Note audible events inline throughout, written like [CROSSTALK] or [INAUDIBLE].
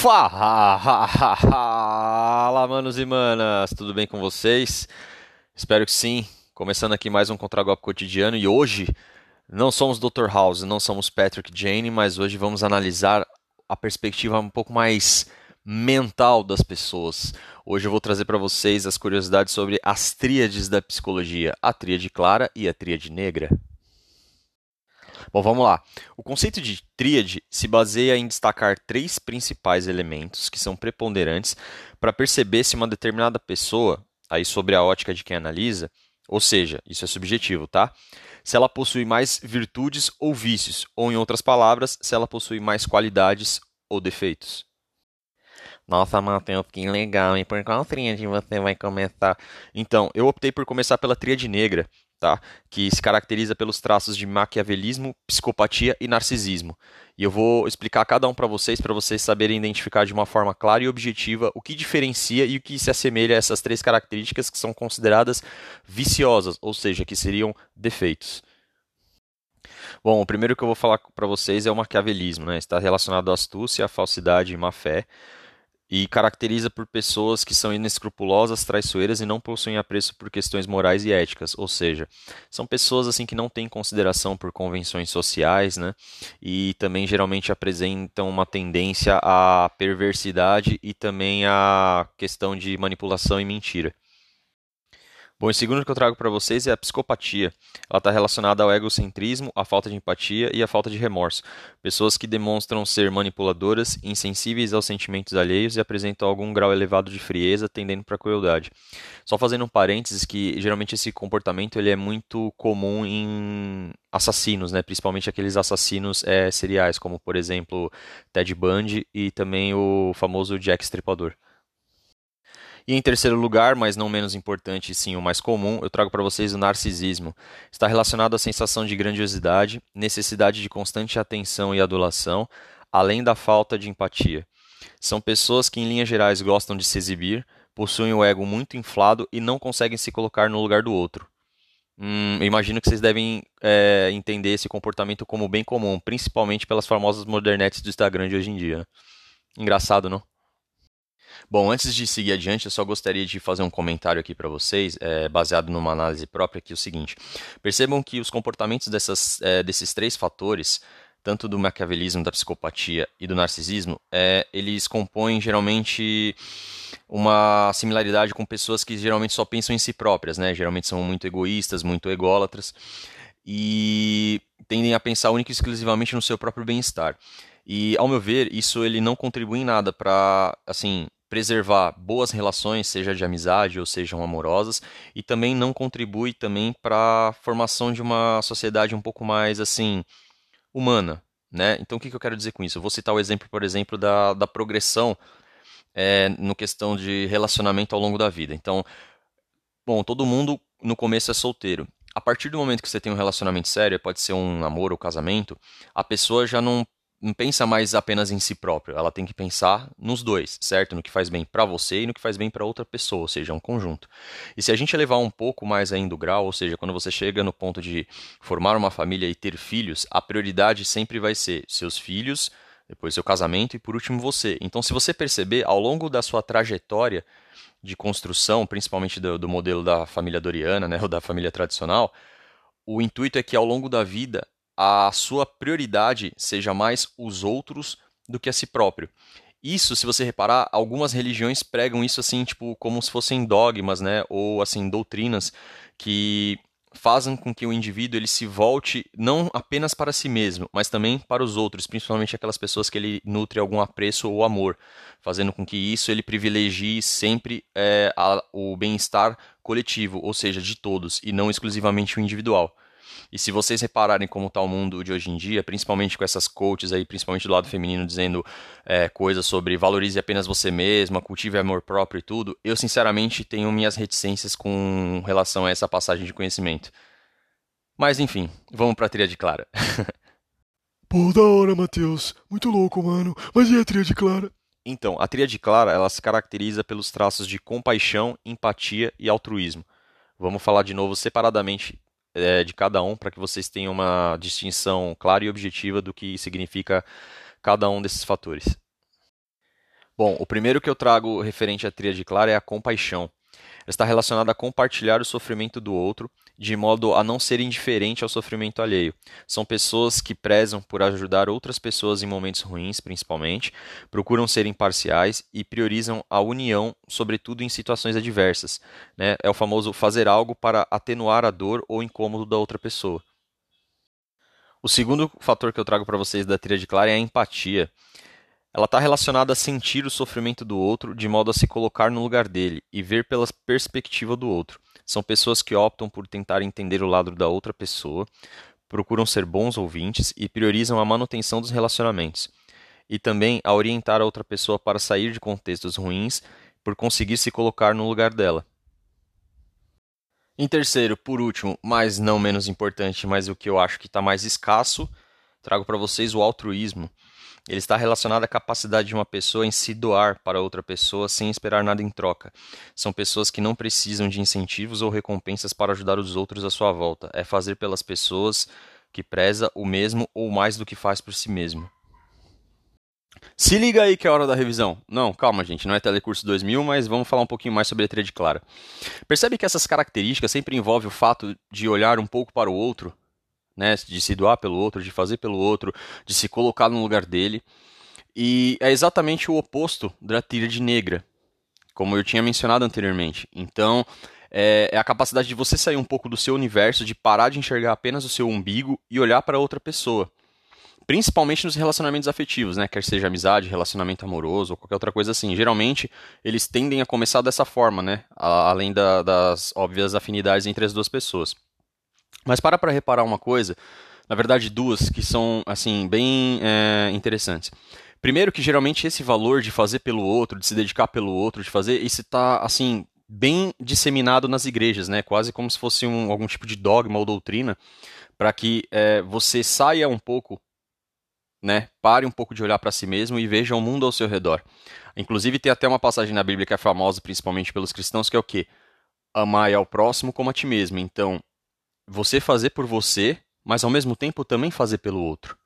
Fala, manos e manas, tudo bem com vocês? Espero que sim. Começando aqui mais um Contragolpe Cotidiano e hoje não somos Dr. House, não somos Patrick Jane, mas hoje vamos analisar a perspectiva um pouco mais mental das pessoas. Hoje eu vou trazer para vocês as curiosidades sobre as tríades da psicologia, a tríade clara e a tríade negra. Bom, vamos lá. O conceito de tríade se baseia em destacar três principais elementos que são preponderantes para perceber se uma determinada pessoa, aí sobre a ótica de quem analisa, ou seja, isso é subjetivo, tá? Se ela possui mais virtudes ou vícios, ou em outras palavras, se ela possui mais qualidades ou defeitos. Nossa, Matheus, que legal. E por qual tríade você vai começar? Então, eu optei por começar pela tríade negra, tá? que se caracteriza pelos traços de maquiavelismo, psicopatia e narcisismo. E eu vou explicar cada um para vocês, para vocês saberem identificar de uma forma clara e objetiva o que diferencia e o que se assemelha a essas três características que são consideradas viciosas, ou seja, que seriam defeitos. Bom, o primeiro que eu vou falar para vocês é o maquiavelismo, né? Está relacionado à astúcia, à falsidade e má fé e caracteriza por pessoas que são inescrupulosas, traiçoeiras e não possuem apreço por questões morais e éticas, ou seja, são pessoas assim que não têm consideração por convenções sociais, né? E também geralmente apresentam uma tendência à perversidade e também à questão de manipulação e mentira. Bom, o segundo que eu trago para vocês é a psicopatia. Ela está relacionada ao egocentrismo, à falta de empatia e à falta de remorso. Pessoas que demonstram ser manipuladoras, insensíveis aos sentimentos alheios e apresentam algum grau elevado de frieza, tendendo para a crueldade. Só fazendo um parênteses que geralmente esse comportamento ele é muito comum em assassinos, né? principalmente aqueles assassinos é, seriais, como por exemplo Ted Bundy e também o famoso Jack Stripador. E em terceiro lugar, mas não menos importante, sim o mais comum, eu trago para vocês o narcisismo. Está relacionado à sensação de grandiosidade, necessidade de constante atenção e adulação, além da falta de empatia. São pessoas que, em linhas gerais, gostam de se exibir, possuem o ego muito inflado e não conseguem se colocar no lugar do outro. Hum, imagino que vocês devem é, entender esse comportamento como bem comum, principalmente pelas famosas modernetes do Instagram de hoje em dia. Engraçado, não? Bom, antes de seguir adiante, eu só gostaria de fazer um comentário aqui para vocês, é, baseado numa análise própria, que é o seguinte: percebam que os comportamentos dessas, é, desses três fatores, tanto do maquiavelismo, da psicopatia e do narcisismo, é, eles compõem geralmente uma similaridade com pessoas que geralmente só pensam em si próprias, né? Geralmente são muito egoístas, muito ególatras e tendem a pensar única e exclusivamente no seu próprio bem-estar. E, ao meu ver, isso ele não contribui em nada para, assim, preservar boas relações, seja de amizade ou sejam amorosas, e também não contribui também para a formação de uma sociedade um pouco mais assim humana, né? Então o que, que eu quero dizer com isso? Eu vou citar o exemplo, por exemplo, da, da progressão é, no questão de relacionamento ao longo da vida. Então, bom, todo mundo no começo é solteiro. A partir do momento que você tem um relacionamento sério, pode ser um namoro ou casamento, a pessoa já não não pensa mais apenas em si próprio, ela tem que pensar nos dois, certo? No que faz bem para você e no que faz bem para outra pessoa, ou seja, um conjunto. E se a gente levar um pouco mais ainda o grau, ou seja, quando você chega no ponto de formar uma família e ter filhos, a prioridade sempre vai ser seus filhos, depois seu casamento e por último você. Então, se você perceber, ao longo da sua trajetória de construção, principalmente do, do modelo da família doriana, né, [LAUGHS] ou da família tradicional, o intuito é que ao longo da vida a sua prioridade seja mais os outros do que a si próprio. Isso, se você reparar, algumas religiões pregam isso assim, tipo, como se fossem dogmas, né, ou assim doutrinas que fazem com que o indivíduo ele se volte não apenas para si mesmo, mas também para os outros, principalmente aquelas pessoas que ele nutre algum apreço ou amor, fazendo com que isso ele privilegie sempre é, a, o bem-estar coletivo, ou seja, de todos, e não exclusivamente o individual. E se vocês repararem como está o mundo de hoje em dia, principalmente com essas coaches aí, principalmente do lado feminino, dizendo é, coisas sobre valorize apenas você mesma, cultive amor próprio e tudo, eu sinceramente tenho minhas reticências com relação a essa passagem de conhecimento. Mas enfim, vamos pra tríade clara. [LAUGHS] Pô, da hora, Matheus. Muito louco, mano. Mas e a tríade clara? Então, a tríade clara, ela se caracteriza pelos traços de compaixão, empatia e altruísmo. Vamos falar de novo separadamente é, de cada um para que vocês tenham uma distinção clara e objetiva do que significa cada um desses fatores. Bom, o primeiro que eu trago referente à tríade clara é a compaixão. Ela está relacionada a compartilhar o sofrimento do outro, de modo a não ser indiferente ao sofrimento alheio. São pessoas que prezam por ajudar outras pessoas em momentos ruins, principalmente, procuram ser imparciais e priorizam a união, sobretudo em situações adversas. Né? É o famoso fazer algo para atenuar a dor ou incômodo da outra pessoa. O segundo fator que eu trago para vocês da tríade clara é a empatia. Ela está relacionada a sentir o sofrimento do outro de modo a se colocar no lugar dele e ver pela perspectiva do outro. São pessoas que optam por tentar entender o lado da outra pessoa, procuram ser bons ouvintes e priorizam a manutenção dos relacionamentos. E também a orientar a outra pessoa para sair de contextos ruins por conseguir se colocar no lugar dela. Em terceiro, por último, mas não menos importante, mas o que eu acho que está mais escasso, trago para vocês o altruísmo. Ele está relacionado à capacidade de uma pessoa em se doar para outra pessoa sem esperar nada em troca. São pessoas que não precisam de incentivos ou recompensas para ajudar os outros à sua volta. É fazer pelas pessoas que preza o mesmo ou mais do que faz por si mesmo. Se liga aí que é hora da revisão. Não, calma, gente, não é Telecurso 2000, mas vamos falar um pouquinho mais sobre a tríade clara. Percebe que essas características sempre envolvem o fato de olhar um pouco para o outro né? De se doar pelo outro, de fazer pelo outro, de se colocar no lugar dele. E é exatamente o oposto da tríade negra, como eu tinha mencionado anteriormente. Então, é, é, a capacidade de você sair um pouco do seu universo, de parar de enxergar apenas o seu umbigo e olhar para outra pessoa. Principalmente nos relacionamentos afetivos, né? Quer seja amizade, relacionamento amoroso ou qualquer outra coisa assim. Geralmente, eles tendem a começar dessa forma, né? Além da, das óbvias afinidades entre as duas pessoas. Mas para para reparar uma coisa, na verdade duas, que são assim bem é, interessantes. Primeiro que geralmente esse valor de fazer pelo outro, de se dedicar pelo outro, de fazer, isso está assim bem disseminado nas igrejas, né? Quase como se fosse um, algum tipo de dogma ou doutrina, para que é, você saia um pouco, né? Pare um pouco de olhar para si mesmo e veja o mundo ao seu redor. Inclusive tem até uma passagem na Bíblia que é famosa, principalmente pelos cristãos, que é o quê? Amar ao próximo como a ti mesmo. Então, você fazer por você, mas ao mesmo tempo também fazer pelo outro.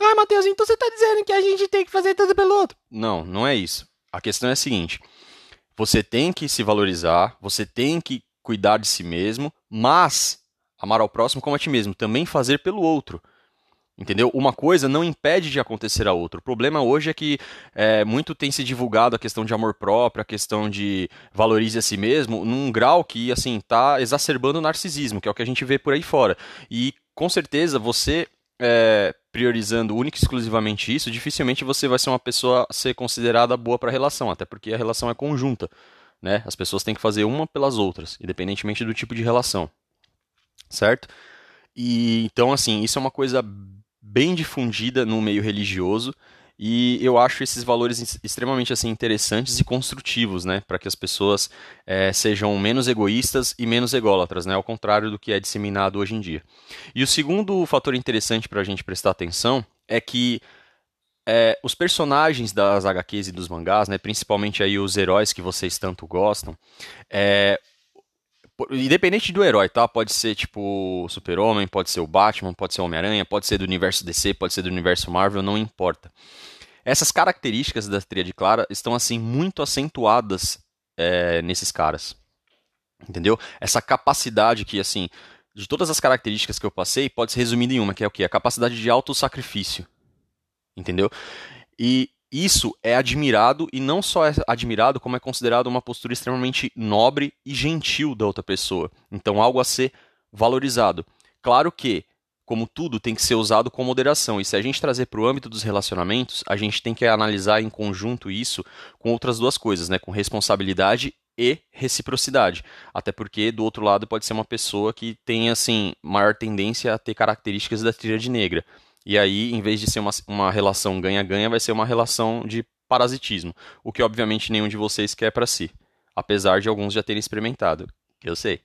Ah, Matheus, então você está dizendo que a gente tem que fazer tudo pelo outro? Não, não é isso. A questão é a seguinte: você tem que se valorizar, você tem que cuidar de si mesmo, mas amar ao próximo como a ti mesmo, também fazer pelo outro. Entendeu? Uma coisa não impede de acontecer a outra. O problema hoje é que é, muito tem se divulgado a questão de amor próprio, a questão de valorize a si mesmo, num grau que assim está exacerbando o narcisismo, que é o que a gente vê por aí fora. E com certeza você é, priorizando única e exclusivamente isso, dificilmente você vai ser uma pessoa a ser considerada boa para a relação, até porque a relação é conjunta. Né? As pessoas têm que fazer uma pelas outras, independentemente do tipo de relação. Certo? E então, assim, isso é uma coisa bem difundida no meio religioso e eu acho esses valores extremamente assim interessantes e construtivos, né, para que as pessoas é, sejam menos egoístas e menos ególatras, né, ao contrário do que é disseminado hoje em dia. E o segundo fator interessante para a gente prestar atenção é que é, os personagens das HQs e dos mangás, né, principalmente aí os heróis que vocês tanto gostam, é, Independente do herói, tá? Pode ser tipo Super-Homem, pode ser o Batman, pode ser o Homem-Aranha, pode ser do universo DC, pode ser do universo Marvel, não importa. Essas características da tríade clara estão assim muito acentuadas é, nesses caras. Entendeu? Essa capacidade que, assim, de todas as características que eu passei, pode ser resumida em uma, que é o quê? A capacidade de autossacrifício. Entendeu? E isso é admirado e não só é admirado, como é considerado uma postura extremamente nobre e gentil da outra pessoa. Então, algo a ser valorizado. Claro que, como tudo, tem que ser usado com moderação. E se a gente trazer para o âmbito dos relacionamentos, a gente tem que analisar em conjunto isso com outras duas coisas, né? Com responsabilidade e reciprocidade. Até porque do outro lado pode ser uma pessoa que tem assim maior tendência a ter características da tríade negra. E aí, em vez de ser uma, uma relação ganha-ganha, vai ser uma relação de parasitismo, o que obviamente nenhum de vocês quer para si, apesar de alguns já terem experimentado. Eu sei.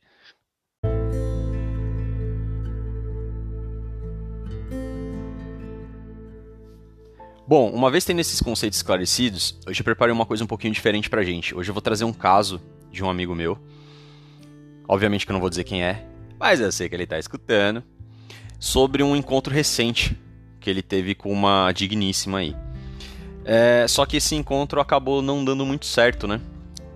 Bom, uma vez tendo esses conceitos esclarecidos, hoje eu preparei uma coisa um pouquinho diferente pra gente. Hoje eu vou trazer um caso de um amigo meu. Obviamente que eu não vou dizer quem é, mas eu sei que ele tá escutando. Sobre um encontro recente que ele teve com uma digníssima aí. É, só que esse encontro acabou não dando muito certo, né?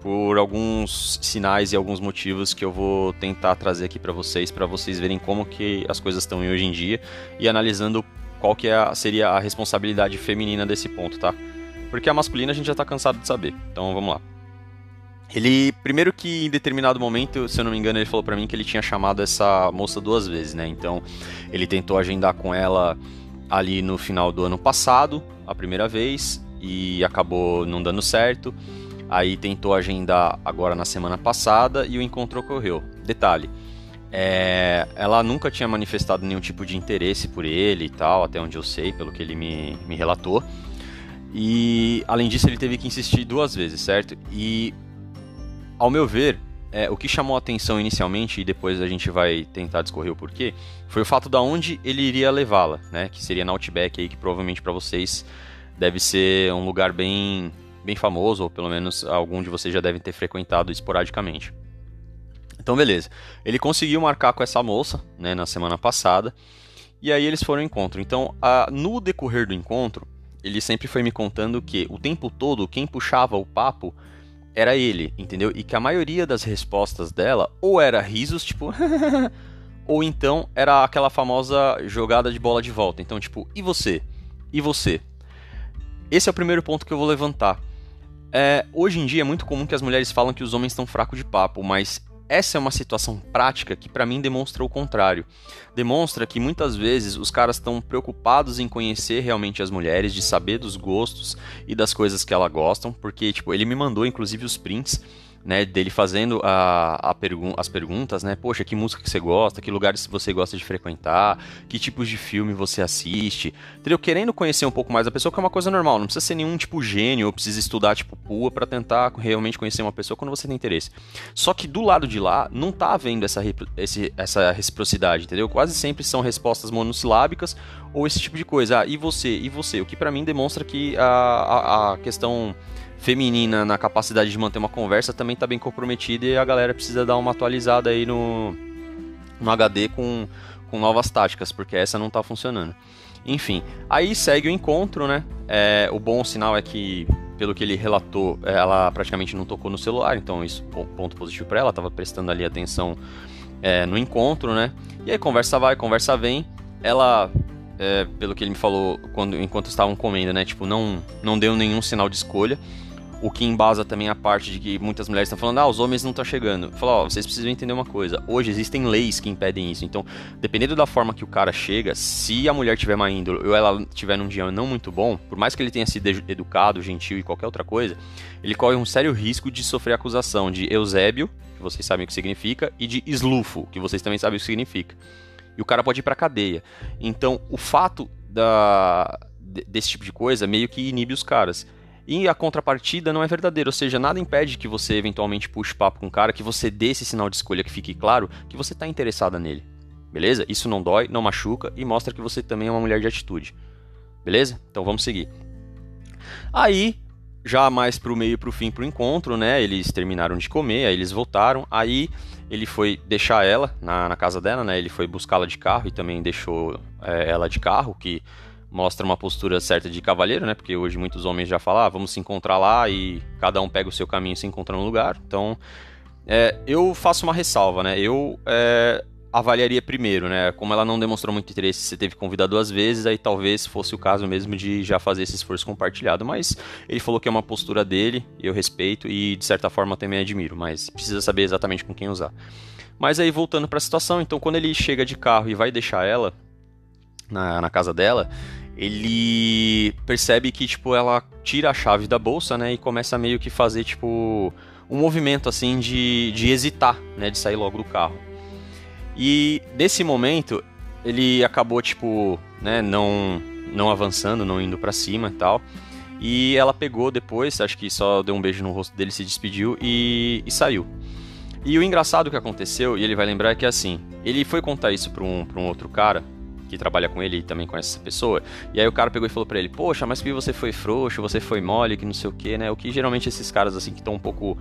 Por alguns sinais e alguns motivos que eu vou tentar trazer aqui para vocês, para vocês verem como que as coisas estão hoje em dia e analisando qual que é a, seria a responsabilidade feminina desse ponto, tá? Porque a masculina a gente já tá cansado de saber. Então vamos lá. Ele, primeiro que em determinado momento, se eu não me engano, ele falou para mim que ele tinha chamado essa moça duas vezes, né? Então, ele tentou agendar com ela ali no final do ano passado, a primeira vez, e acabou não dando certo. Aí tentou agendar agora na semana passada e o encontro ocorreu. Detalhe, é, ela nunca tinha manifestado nenhum tipo de interesse por ele e tal, até onde eu sei, pelo que ele me, me relatou. E além disso, ele teve que insistir duas vezes, certo? E ao meu ver, é, o que chamou a atenção inicialmente, e depois a gente vai tentar discorrer o porquê, foi o fato da onde ele iria levá-la, né? Que seria na Outback aí, que provavelmente para vocês deve ser um lugar bem, bem famoso, ou pelo menos algum de vocês já devem ter frequentado esporadicamente. Então, beleza. Ele conseguiu marcar com essa moça, né, na semana passada, e aí eles foram ao encontro. Então, a, no decorrer do encontro, ele sempre foi me contando que o tempo todo quem puxava o papo era ele, entendeu? E que a maioria das respostas dela ou era risos, tipo, [LAUGHS] ou então era aquela famosa jogada de bola de volta. Então, tipo, e você? E você? Esse é o primeiro ponto que eu vou levantar. É, hoje em dia é muito comum que as mulheres falam que os homens estão fracos de papo, mas essa é uma situação prática que para mim demonstra o contrário. Demonstra que muitas vezes os caras estão preocupados em conhecer realmente as mulheres, de saber dos gostos e das coisas que elas gostam, porque tipo, ele me mandou inclusive os prints né, dele fazendo a, a pergun as perguntas, né, poxa, que música que você gosta, que lugares você gosta de frequentar, que tipos de filme você assiste, entendeu? Querendo conhecer um pouco mais a pessoa, que é uma coisa normal, não precisa ser nenhum tipo gênio, ou precisa estudar tipo pua para tentar realmente conhecer uma pessoa quando você tem interesse. Só que do lado de lá, não tá havendo essa, esse, essa reciprocidade, entendeu? Quase sempre são respostas monossilábicas ou esse tipo de coisa. Ah, e você? E você? O que para mim demonstra que a, a, a questão feminina na capacidade de manter uma conversa também está bem comprometida e a galera precisa dar uma atualizada aí no, no HD com, com novas táticas, porque essa não está funcionando. Enfim, aí segue o encontro, né? É, o bom sinal é que, pelo que ele relatou, ela praticamente não tocou no celular, então isso ponto positivo para ela, estava prestando ali atenção é, no encontro, né? E aí conversa vai, conversa vem, ela é, pelo que ele me falou quando enquanto estavam comendo, né? Tipo, não, não deu nenhum sinal de escolha. O que embasa também a parte de que muitas mulheres estão falando, ah, os homens não estão chegando. Fala, ó, vocês precisam entender uma coisa. Hoje existem leis que impedem isso. Então, dependendo da forma que o cara chega, se a mulher tiver má índole ou ela tiver num dia não muito bom, por mais que ele tenha sido educado, gentil e qualquer outra coisa, ele corre um sério risco de sofrer acusação de Eusébio, que vocês sabem o que significa, e de eslufo, que vocês também sabem o que significa. E o cara pode ir pra cadeia. Então, o fato da, desse tipo de coisa meio que inibe os caras. E a contrapartida não é verdadeira, ou seja, nada impede que você eventualmente puxe papo com o cara, que você dê esse sinal de escolha que fique claro que você está interessada nele. Beleza? Isso não dói, não machuca e mostra que você também é uma mulher de atitude. Beleza? Então vamos seguir. Aí, já mais pro meio pro fim pro encontro, né? Eles terminaram de comer, aí eles voltaram. Aí ele foi deixar ela na, na casa dela, né? Ele foi buscá-la de carro e também deixou é, ela de carro, que mostra uma postura certa de cavalheiro, né? Porque hoje muitos homens já falam, ah, vamos se encontrar lá e cada um pega o seu caminho e se encontra no lugar. Então, é, eu faço uma ressalva, né? Eu é, avaliaria primeiro, né? Como ela não demonstrou muito interesse, você teve que convidar duas vezes, aí talvez fosse o caso mesmo de já fazer esse esforço compartilhado. Mas ele falou que é uma postura dele, eu respeito e de certa forma também admiro, mas precisa saber exatamente com quem usar. Mas aí voltando para a situação, então quando ele chega de carro e vai deixar ela na, na casa dela, ele percebe que, tipo, ela tira a chave da bolsa, né, e começa meio que fazer, tipo, um movimento, assim, de, de hesitar, né, de sair logo do carro. E nesse momento, ele acabou, tipo, né, não, não avançando, não indo para cima e tal. E ela pegou depois, acho que só deu um beijo no rosto dele, se despediu e, e saiu. E o engraçado que aconteceu, e ele vai lembrar, é que assim, ele foi contar isso pra um, pra um outro cara, que trabalha com ele e também conhece essa pessoa. E aí o cara pegou e falou para ele: Poxa, mas que você foi frouxo, você foi mole, que não sei o que, né? O que geralmente esses caras assim que estão um pouco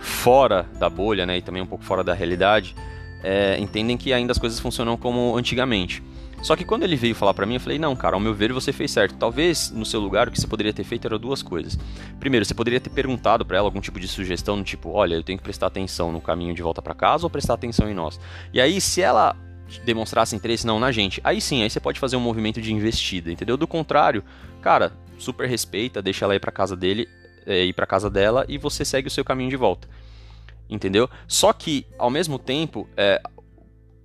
fora da bolha, né? E também um pouco fora da realidade, é, entendem que ainda as coisas funcionam como antigamente. Só que quando ele veio falar para mim, eu falei: "Não, cara, ao meu ver você fez certo. Talvez no seu lugar o que você poderia ter feito eram duas coisas. Primeiro, você poderia ter perguntado para ela algum tipo de sugestão, no tipo: "Olha, eu tenho que prestar atenção no caminho de volta para casa ou prestar atenção em nós?". E aí, se ela demonstrasse interesse não na gente, aí sim, aí você pode fazer um movimento de investida, entendeu? Do contrário, cara, super respeita, deixa ela ir para casa dele, é, ir para casa dela e você segue o seu caminho de volta. Entendeu? Só que, ao mesmo tempo, é,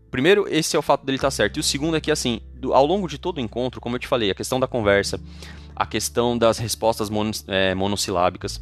primeiro, esse é o fato dele estar tá certo. E o segundo é que, assim, do, ao longo de todo o encontro, como eu te falei, a questão da conversa, a questão das respostas é, monossilábicas,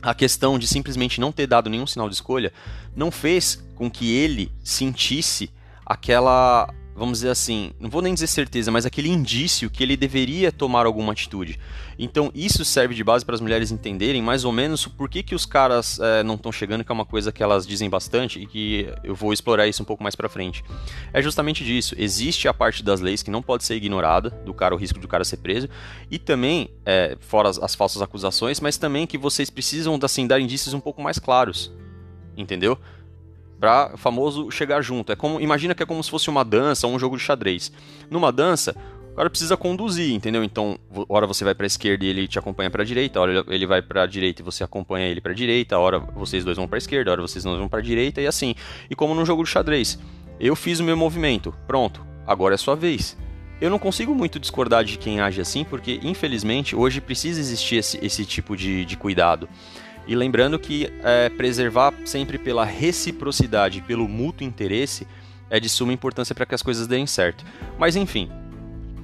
a questão de simplesmente não ter dado nenhum sinal de escolha, não fez com que ele sentisse aquela vamos dizer assim, não vou nem dizer certeza, mas aquele indício que ele deveria tomar alguma atitude. Então isso serve de base para as mulheres entenderem mais ou menos por que, que os caras é, não estão chegando, que é uma coisa que elas dizem bastante e que eu vou explorar isso um pouco mais para frente. É justamente disso. Existe a parte das leis que não pode ser ignorada, do cara, o risco de o cara ser preso, e também, é, fora as, as falsas acusações, mas também que vocês precisam assim, dar indícios um pouco mais claros. Entendeu? Para famoso chegar junto. É como imagina que é como se fosse uma dança um jogo de xadrez. Numa dança, o cara precisa conduzir, entendeu? Então, hora você vai para esquerda e ele te acompanha para direita, hora ele vai para direita e você acompanha ele para direita, hora vocês dois vão para esquerda, hora vocês dois vão para direita e assim. E como num jogo de xadrez, eu fiz o meu movimento, pronto, agora é sua vez. Eu não consigo muito discordar de quem age assim, porque infelizmente hoje precisa existir esse, esse tipo de, de cuidado. E lembrando que é, preservar sempre pela reciprocidade, pelo mútuo interesse, é de suma importância para que as coisas deem certo. Mas enfim,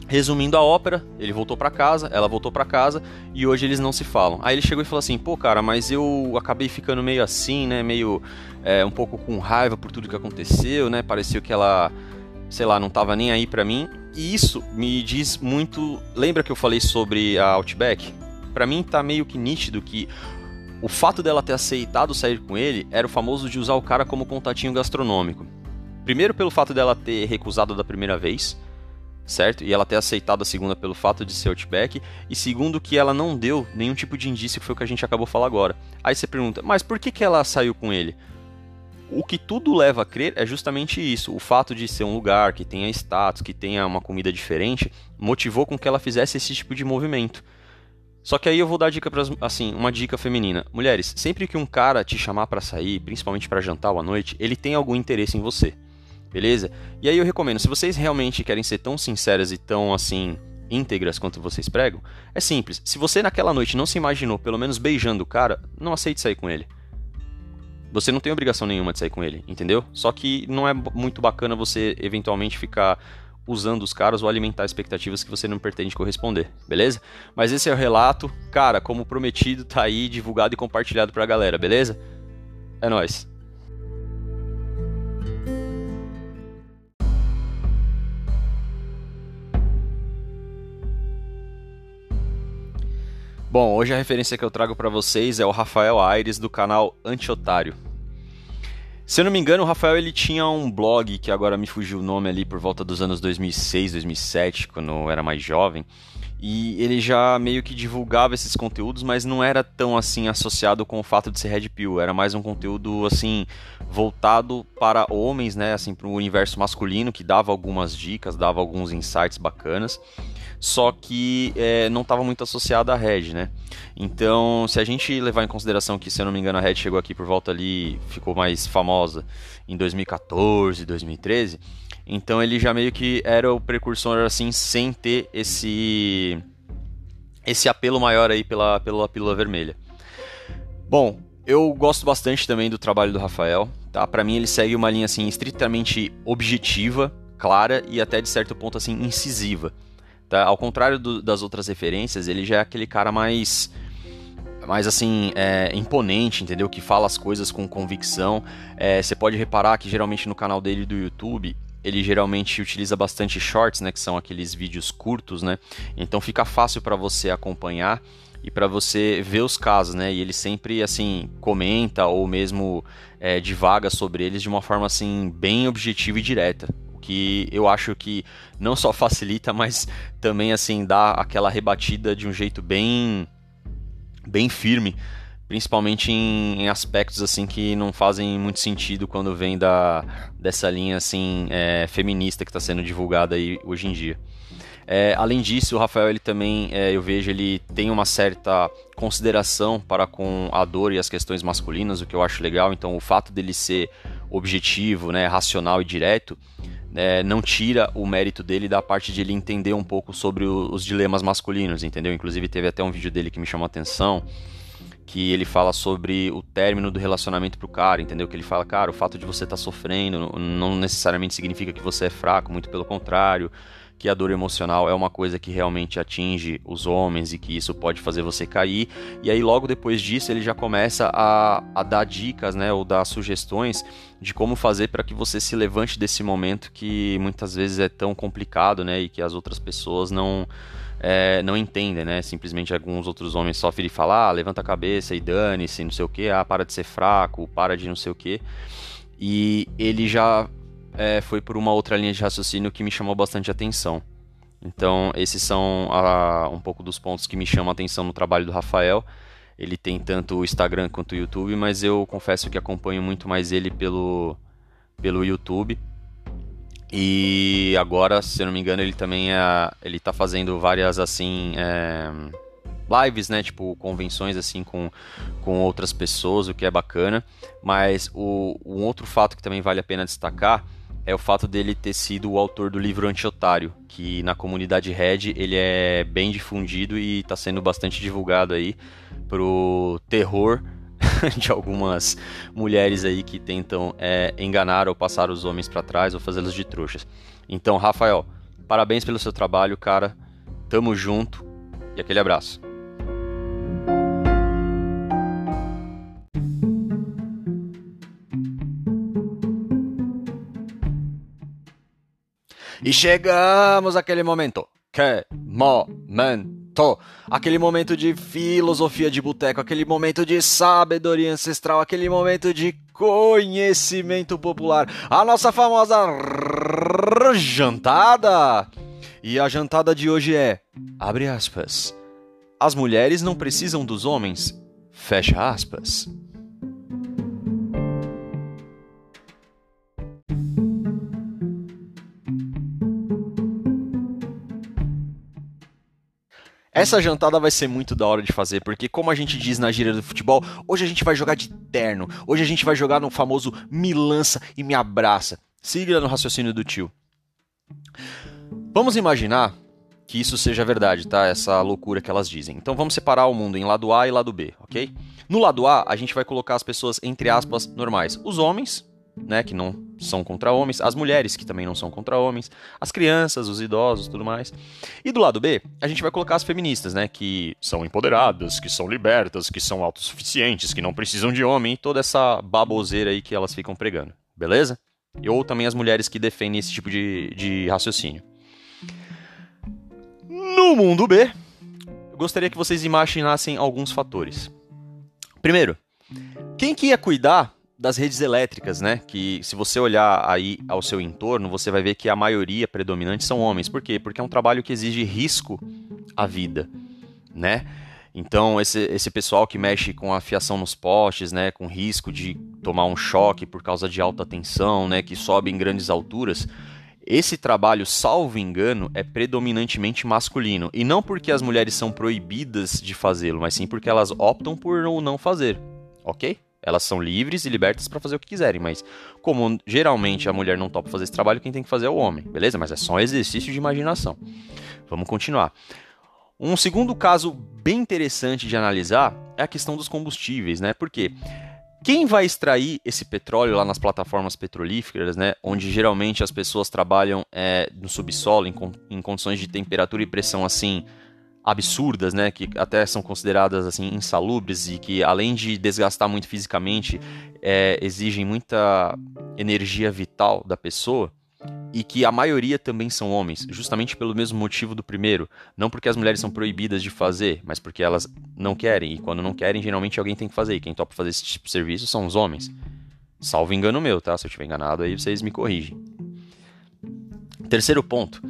resumindo a ópera, ele voltou para casa, ela voltou para casa e hoje eles não se falam. Aí ele chegou e falou assim: pô, cara, mas eu acabei ficando meio assim, né? Meio é, um pouco com raiva por tudo que aconteceu, né? Pareceu que ela, sei lá, não tava nem aí para mim. E isso me diz muito. Lembra que eu falei sobre a Outback? Para mim tá meio que nítido que o fato dela ter aceitado sair com ele era o famoso de usar o cara como contatinho gastronômico. Primeiro pelo fato dela ter recusado da primeira vez, certo? E ela ter aceitado a segunda pelo fato de ser Outback. E segundo que ela não deu nenhum tipo de indício, que foi o que a gente acabou de falar agora. Aí você pergunta, mas por que, que ela saiu com ele? O que tudo leva a crer é justamente isso. O fato de ser um lugar que tenha status, que tenha uma comida diferente, motivou com que ela fizesse esse tipo de movimento. Só que aí eu vou dar dica para assim, uma dica feminina. Mulheres, sempre que um cara te chamar para sair, principalmente para jantar ou à noite, ele tem algum interesse em você. Beleza? E aí eu recomendo, se vocês realmente querem ser tão sinceras e tão assim íntegras quanto vocês pregam, é simples. Se você naquela noite não se imaginou pelo menos beijando o cara, não aceite sair com ele. Você não tem obrigação nenhuma de sair com ele, entendeu? Só que não é muito bacana você eventualmente ficar usando os caras ou alimentar expectativas que você não pretende corresponder, beleza? Mas esse é o relato, cara, como prometido, tá aí divulgado e compartilhado pra galera, beleza? É nóis. Bom, hoje a referência que eu trago para vocês é o Rafael Aires do canal Antiotário. Se eu não me engano, o Rafael ele tinha um blog que agora me fugiu o nome ali por volta dos anos 2006, 2007, quando eu era mais jovem. E ele já meio que divulgava esses conteúdos, mas não era tão assim associado com o fato de ser Red Pill. Era mais um conteúdo assim voltado para homens, né, assim para o universo masculino, que dava algumas dicas, dava alguns insights bacanas só que é, não estava muito associada à Red, né? Então, se a gente levar em consideração que, se eu não me engano, a Red chegou aqui por volta ali, ficou mais famosa em 2014, 2013, então ele já meio que era o precursor, assim, sem ter esse esse apelo maior aí pela, pela pílula vermelha. Bom, eu gosto bastante também do trabalho do Rafael, tá? Para mim ele segue uma linha assim estritamente objetiva, clara e até de certo ponto assim incisiva. Tá? Ao contrário do, das outras referências, ele já é aquele cara mais mais assim, é, imponente, entendeu? Que fala as coisas com convicção. É, você pode reparar que geralmente no canal dele do YouTube, ele geralmente utiliza bastante shorts, né? Que são aqueles vídeos curtos, né? Então fica fácil para você acompanhar e para você ver os casos, né? E ele sempre assim comenta ou mesmo é, divaga sobre eles de uma forma assim bem objetiva e direta que eu acho que não só facilita, mas também assim dá aquela rebatida de um jeito bem bem firme principalmente em, em, aspectos assim que não fazem muito sentido quando vem da, dessa linha assim é, feminista que está sendo divulgada aí hoje em dia. É, além disso, o Rafael ele também é, eu vejo ele tem uma certa consideração para com a dor e as questões masculinas, o que eu acho legal. Então, o fato dele ser objetivo, né, racional e direto, é, não tira o mérito dele da parte de ele entender um pouco sobre o, os dilemas masculinos, entendeu? Inclusive teve até um vídeo dele que me chamou a atenção, que ele fala sobre o término do relacionamento pro cara, entendeu? Que ele fala, cara, o fato de você estar tá sofrendo não necessariamente significa que você é fraco, muito pelo contrário que a dor emocional é uma coisa que realmente atinge os homens e que isso pode fazer você cair. E aí, logo depois disso, ele já começa a, a dar dicas, né, ou dar sugestões de como fazer para que você se levante desse momento que muitas vezes é tão complicado, né, e que as outras pessoas não. É, não entendem, né? Simplesmente alguns outros homens só virem falar, ah, levanta a cabeça e dane-se, não sei o que, ah, para de ser fraco, para de não sei o que. E ele já é, foi por uma outra linha de raciocínio que me chamou bastante atenção. Então, esses são a, um pouco dos pontos que me chamam a atenção no trabalho do Rafael. Ele tem tanto o Instagram quanto o YouTube, mas eu confesso que acompanho muito mais ele pelo, pelo YouTube. E agora, se eu não me engano, ele também é, ele tá fazendo várias assim é, lives, né, tipo convenções assim com, com outras pessoas, o que é bacana. Mas o, um outro fato que também vale a pena destacar é o fato dele ter sido o autor do livro Anti-Otário, que na comunidade Red ele é bem difundido e está sendo bastante divulgado aí pro terror [LAUGHS] de algumas mulheres aí que tentam é, enganar ou passar os homens para trás ou fazê-los de trouxas. Então, Rafael, parabéns pelo seu trabalho, cara. Tamo junto e aquele abraço. E chegamos àquele momento. Que momento! Aquele momento de filosofia de boteco, aquele momento de sabedoria ancestral, aquele momento de conhecimento popular. A nossa famosa jantada! E a jantada de hoje é, abre aspas, as mulheres não precisam dos homens, fecha aspas. Essa jantada vai ser muito da hora de fazer, porque como a gente diz na gíria do futebol, hoje a gente vai jogar de terno. Hoje a gente vai jogar no famoso me lança e me abraça. Siga no raciocínio do tio. Vamos imaginar que isso seja verdade, tá? Essa loucura que elas dizem. Então vamos separar o mundo em lado A e lado B, ok? No lado A, a gente vai colocar as pessoas entre aspas normais. Os homens, né, que não são contra homens, as mulheres que também não são contra homens, as crianças, os idosos, tudo mais. E do lado B, a gente vai colocar as feministas, né, que são empoderadas, que são libertas, que são autossuficientes, que não precisam de homem, e toda essa baboseira aí que elas ficam pregando, beleza? Ou também as mulheres que defendem esse tipo de, de raciocínio. No mundo B, eu gostaria que vocês imaginassem alguns fatores. Primeiro, quem que ia cuidar das redes elétricas, né? Que se você olhar aí ao seu entorno, você vai ver que a maioria predominante são homens. Por quê? Porque é um trabalho que exige risco à vida, né? Então, esse, esse pessoal que mexe com a fiação nos postes, né, com risco de tomar um choque por causa de alta tensão, né, que sobe em grandes alturas, esse trabalho, salvo engano, é predominantemente masculino. E não porque as mulheres são proibidas de fazê-lo, mas sim porque elas optam por não fazer, ok? Elas são livres e libertas para fazer o que quiserem, mas como geralmente a mulher não topa fazer esse trabalho, quem tem que fazer é o homem, beleza? Mas é só um exercício de imaginação. Vamos continuar. Um segundo caso bem interessante de analisar é a questão dos combustíveis, né? Porque quem vai extrair esse petróleo lá nas plataformas petrolíferas, né, onde geralmente as pessoas trabalham é, no subsolo em, em condições de temperatura e pressão assim absurdas, né, que até são consideradas assim insalubres e que além de desgastar muito fisicamente, é, exigem muita energia vital da pessoa e que a maioria também são homens, justamente pelo mesmo motivo do primeiro, não porque as mulheres são proibidas de fazer, mas porque elas não querem e quando não querem, geralmente alguém tem que fazer. E quem topa fazer esse tipo de serviço são os homens. Salvo engano meu, tá? Se eu estiver enganado, aí vocês me corrigem. Terceiro ponto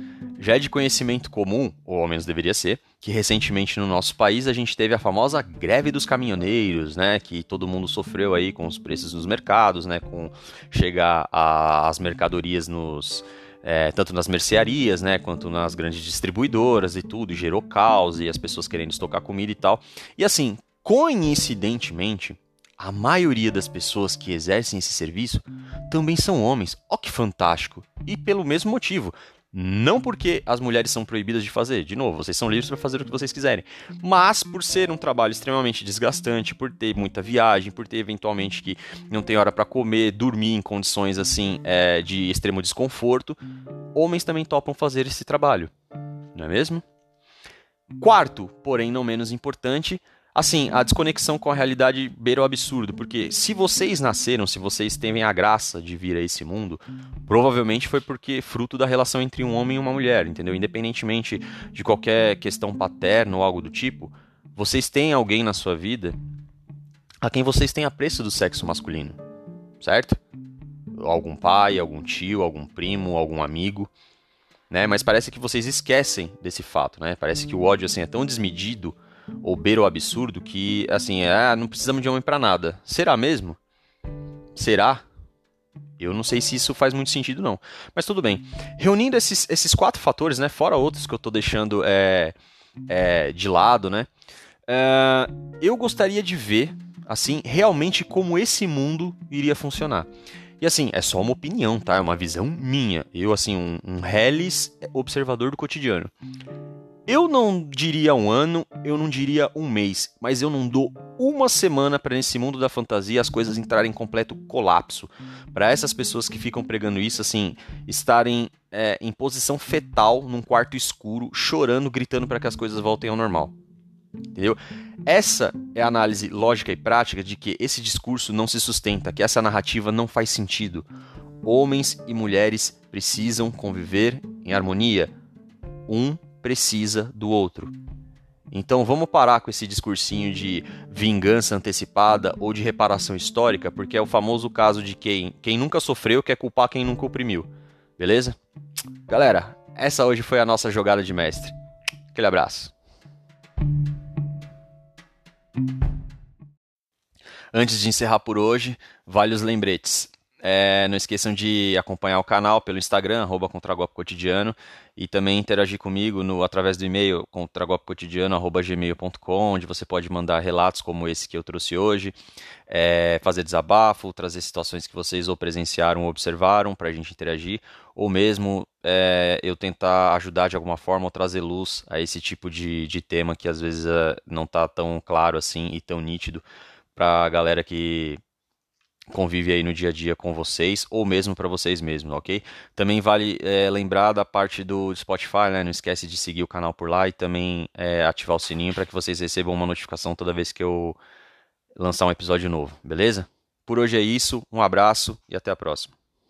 Já é de conhecimento comum, ou ao menos deveria ser, que recentemente no nosso país a gente teve a famosa greve dos caminhoneiros, né, que todo mundo sofreu aí com os preços nos mercados, né, com chegar as mercadorias nos é, tanto nas mercearias, né, quanto nas grandes distribuidoras e tudo, e gerou caos e as pessoas querendo estocar comida e tal. E assim, coincidentemente, a maioria das pessoas que exercem esse serviço também são homens. Ó que fantástico! E pelo mesmo motivo, não porque as mulheres são proibidas de fazer, de novo, vocês são livres para fazer o que vocês quiserem, mas por ser um trabalho extremamente desgastante, por ter muita viagem, por ter eventualmente que não tem hora para comer, dormir em condições assim é, de extremo desconforto, homens também topam fazer esse trabalho, não é mesmo? Quarto, porém não menos importante, Assim, a desconexão com a realidade beira o absurdo, porque se vocês nasceram, se vocês têm a graça de vir a esse mundo, provavelmente foi porque fruto da relação entre um homem e uma mulher, entendeu? Independentemente de qualquer questão paterna ou algo do tipo, vocês têm alguém na sua vida a quem vocês têm apreço do sexo masculino, certo? Algum pai, algum tio, algum primo, algum amigo, né? Mas parece que vocês esquecem desse fato, né? Parece que o ódio assim é tão desmedido ou beira o absurdo que, assim, é, não precisamos de homem para nada. Será mesmo? Será? Eu não sei se isso faz muito sentido, não. Mas tudo bem. Reunindo esses, esses quatro fatores, né? Fora outros que eu estou deixando é, é, de lado, né? É, eu gostaria de ver, assim, realmente como esse mundo iria funcionar. E assim, é só uma opinião, tá? É uma visão minha. Eu, assim, um, um Hellis observador do cotidiano. Eu não diria um ano, eu não diria um mês, mas eu não dou uma semana para nesse mundo da fantasia as coisas entrarem em completo colapso. Para essas pessoas que ficam pregando isso, assim, estarem é, em posição fetal num quarto escuro, chorando, gritando para que as coisas voltem ao normal. Entendeu? Essa é a análise lógica e prática de que esse discurso não se sustenta, que essa narrativa não faz sentido. Homens e mulheres precisam conviver em harmonia. Um precisa do outro. Então vamos parar com esse discursinho de vingança antecipada ou de reparação histórica, porque é o famoso caso de quem, quem nunca sofreu quer culpar quem nunca oprimiu. Beleza? Galera, essa hoje foi a nossa jogada de mestre. Aquele abraço. Antes de encerrar por hoje, vale os lembretes. É, não esqueçam de acompanhar o canal pelo Instagram, arroba Cotidiano, e também interagir comigo no, através do e-mail contragolpecotidiano.gmail.com, onde você pode mandar relatos como esse que eu trouxe hoje, é, fazer desabafo, trazer situações que vocês ou presenciaram ou observaram para a gente interagir, ou mesmo é, eu tentar ajudar de alguma forma ou trazer luz a esse tipo de, de tema que às vezes é, não está tão claro assim e tão nítido para a galera que convive aí no dia a dia com vocês ou mesmo para vocês mesmos, ok? Também vale é, lembrar da parte do Spotify, né? Não esquece de seguir o canal por lá e também é, ativar o sininho para que vocês recebam uma notificação toda vez que eu lançar um episódio novo, beleza? Por hoje é isso, um abraço e até a próxima.